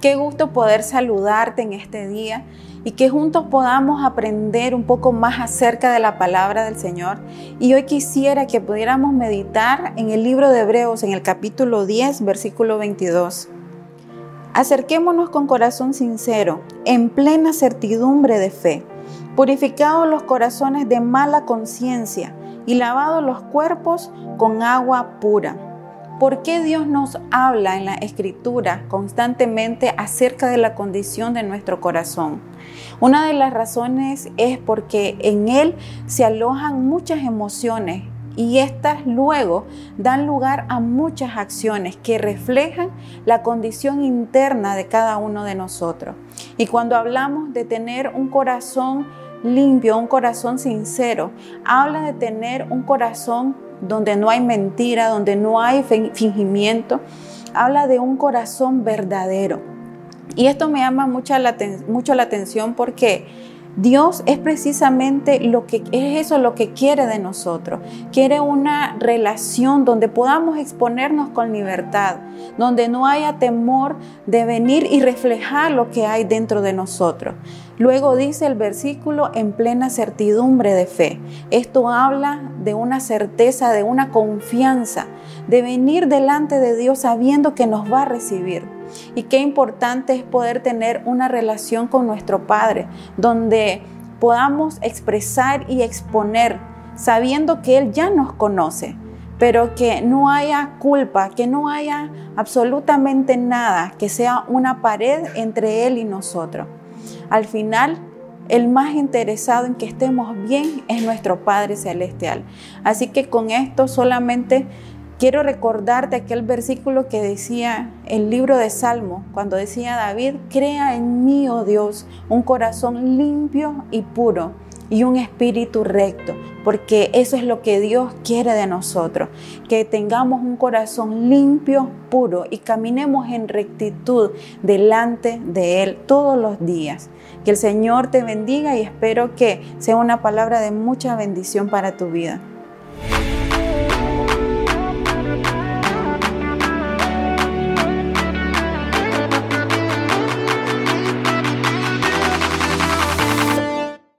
Qué gusto poder saludarte en este día y que juntos podamos aprender un poco más acerca de la palabra del Señor. Y hoy quisiera que pudiéramos meditar en el libro de Hebreos, en el capítulo 10, versículo 22. Acerquémonos con corazón sincero, en plena certidumbre de fe, purificados los corazones de mala conciencia y lavados los cuerpos con agua pura. ¿Por qué Dios nos habla en la escritura constantemente acerca de la condición de nuestro corazón? Una de las razones es porque en Él se alojan muchas emociones y estas luego dan lugar a muchas acciones que reflejan la condición interna de cada uno de nosotros. Y cuando hablamos de tener un corazón limpio, un corazón sincero, habla de tener un corazón donde no hay mentira, donde no hay fingimiento. Habla de un corazón verdadero. Y esto me llama mucho la, mucho la atención porque Dios es precisamente lo que es eso lo que quiere de nosotros. Quiere una relación donde podamos exponernos con libertad, donde no haya temor de venir y reflejar lo que hay dentro de nosotros. Luego dice el versículo en plena certidumbre de fe. Esto habla de una certeza, de una confianza, de venir delante de Dios sabiendo que nos va a recibir. Y qué importante es poder tener una relación con nuestro Padre, donde podamos expresar y exponer, sabiendo que Él ya nos conoce, pero que no haya culpa, que no haya absolutamente nada, que sea una pared entre Él y nosotros. Al final, el más interesado en que estemos bien es nuestro Padre Celestial. Así que con esto solamente Quiero recordarte aquel versículo que decía el libro de Salmo, cuando decía David, crea en mí, oh Dios, un corazón limpio y puro y un espíritu recto, porque eso es lo que Dios quiere de nosotros, que tengamos un corazón limpio, puro y caminemos en rectitud delante de Él todos los días. Que el Señor te bendiga y espero que sea una palabra de mucha bendición para tu vida.